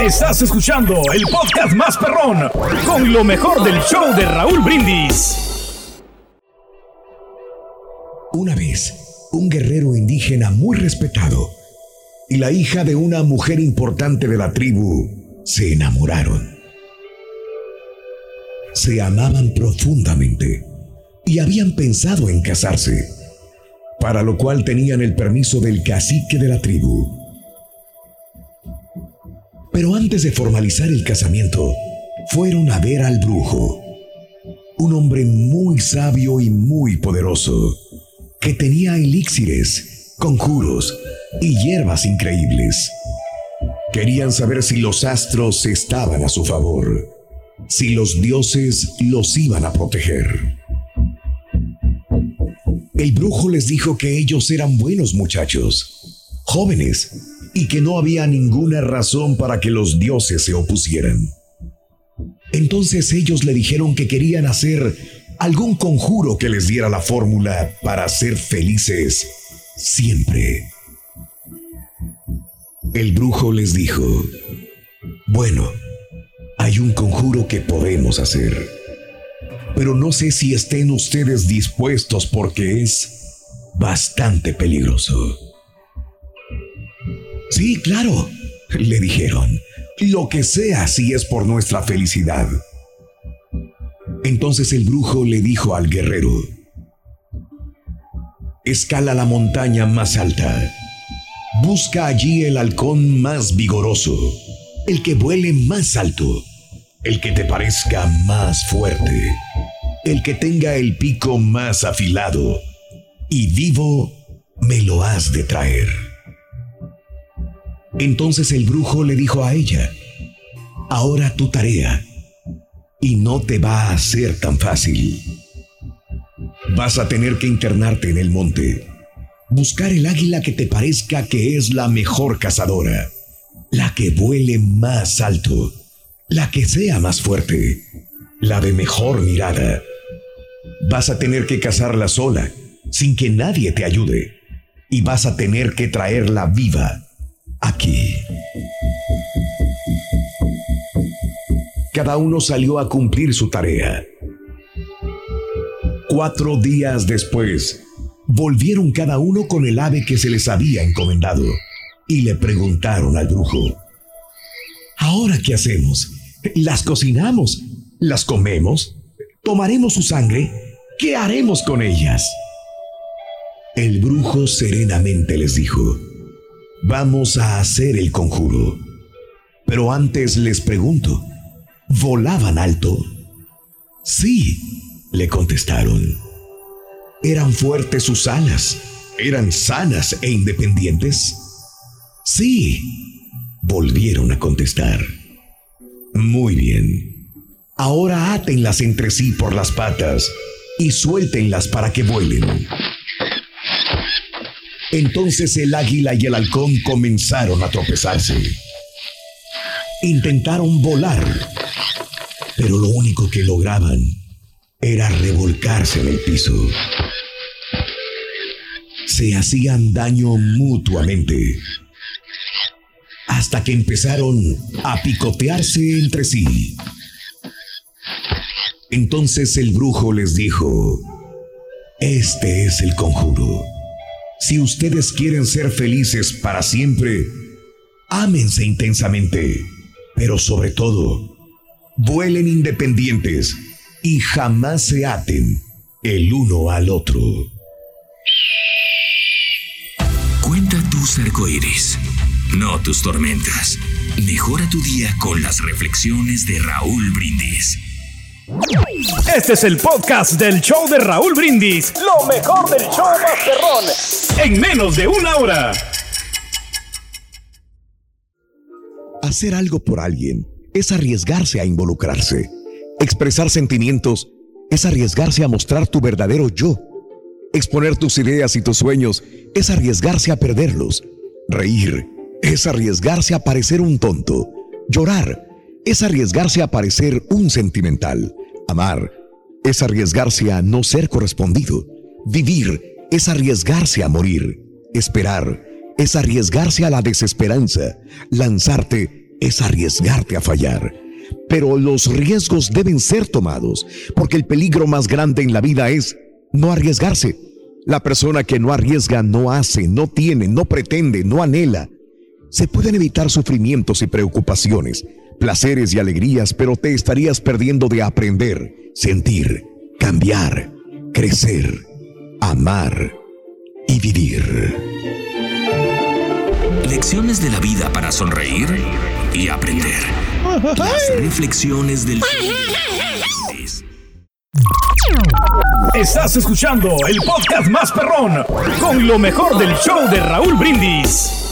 Estás escuchando el podcast más perrón con lo mejor del show de Raúl Brindis. Una vez, un guerrero indígena muy respetado y la hija de una mujer importante de la tribu se enamoraron. Se amaban profundamente y habían pensado en casarse, para lo cual tenían el permiso del cacique de la tribu. Pero antes de formalizar el casamiento, fueron a ver al brujo, un hombre muy sabio y muy poderoso, que tenía elixires, conjuros y hierbas increíbles. Querían saber si los astros estaban a su favor, si los dioses los iban a proteger. El brujo les dijo que ellos eran buenos muchachos, jóvenes, y que no había ninguna razón para que los dioses se opusieran. Entonces ellos le dijeron que querían hacer algún conjuro que les diera la fórmula para ser felices siempre. El brujo les dijo, bueno, hay un conjuro que podemos hacer pero no sé si estén ustedes dispuestos porque es bastante peligroso. Sí, claro, le dijeron, lo que sea si es por nuestra felicidad. Entonces el brujo le dijo al guerrero, escala la montaña más alta, busca allí el halcón más vigoroso, el que vuele más alto, el que te parezca más fuerte el que tenga el pico más afilado, y vivo me lo has de traer. Entonces el brujo le dijo a ella, ahora tu tarea, y no te va a ser tan fácil. Vas a tener que internarte en el monte, buscar el águila que te parezca que es la mejor cazadora, la que vuele más alto, la que sea más fuerte, la de mejor mirada Vas a tener que cazarla sola, sin que nadie te ayude. Y vas a tener que traerla viva aquí. Cada uno salió a cumplir su tarea. Cuatro días después, volvieron cada uno con el ave que se les había encomendado y le preguntaron al brujo, ¿ahora qué hacemos? ¿Las cocinamos? ¿Las comemos? ¿Tomaremos su sangre? ¿Qué haremos con ellas? El brujo serenamente les dijo, vamos a hacer el conjuro. Pero antes les pregunto, ¿volaban alto? Sí, le contestaron. ¿Eran fuertes sus alas? ¿Eran sanas e independientes? Sí, volvieron a contestar. Muy bien. Ahora átenlas entre sí por las patas y suéltenlas para que vuelen. Entonces el águila y el halcón comenzaron a tropezarse. Intentaron volar, pero lo único que lograban era revolcarse en el piso. Se hacían daño mutuamente, hasta que empezaron a picotearse entre sí. Entonces el brujo les dijo, este es el conjuro. Si ustedes quieren ser felices para siempre, ámense intensamente, pero sobre todo, vuelen independientes y jamás se aten el uno al otro. Cuenta tus arcoíris, no tus tormentas. Mejora tu día con las reflexiones de Raúl Brindis. Este es el podcast del show de Raúl Brindis. Lo mejor del show Masterrón. En menos de una hora. Hacer algo por alguien es arriesgarse a involucrarse. Expresar sentimientos es arriesgarse a mostrar tu verdadero yo. Exponer tus ideas y tus sueños es arriesgarse a perderlos. Reír es arriesgarse a parecer un tonto. Llorar es arriesgarse a parecer un sentimental. Amar es arriesgarse a no ser correspondido. Vivir es arriesgarse a morir. Esperar es arriesgarse a la desesperanza. Lanzarte es arriesgarte a fallar. Pero los riesgos deben ser tomados, porque el peligro más grande en la vida es no arriesgarse. La persona que no arriesga no hace, no tiene, no pretende, no anhela. Se pueden evitar sufrimientos y preocupaciones, placeres y alegrías, pero te estarías perdiendo de aprender, sentir, cambiar, crecer, amar y vivir. Lecciones de la vida para sonreír y aprender. Las reflexiones del... Estás escuchando el podcast más perrón con lo mejor del show de Raúl Brindis.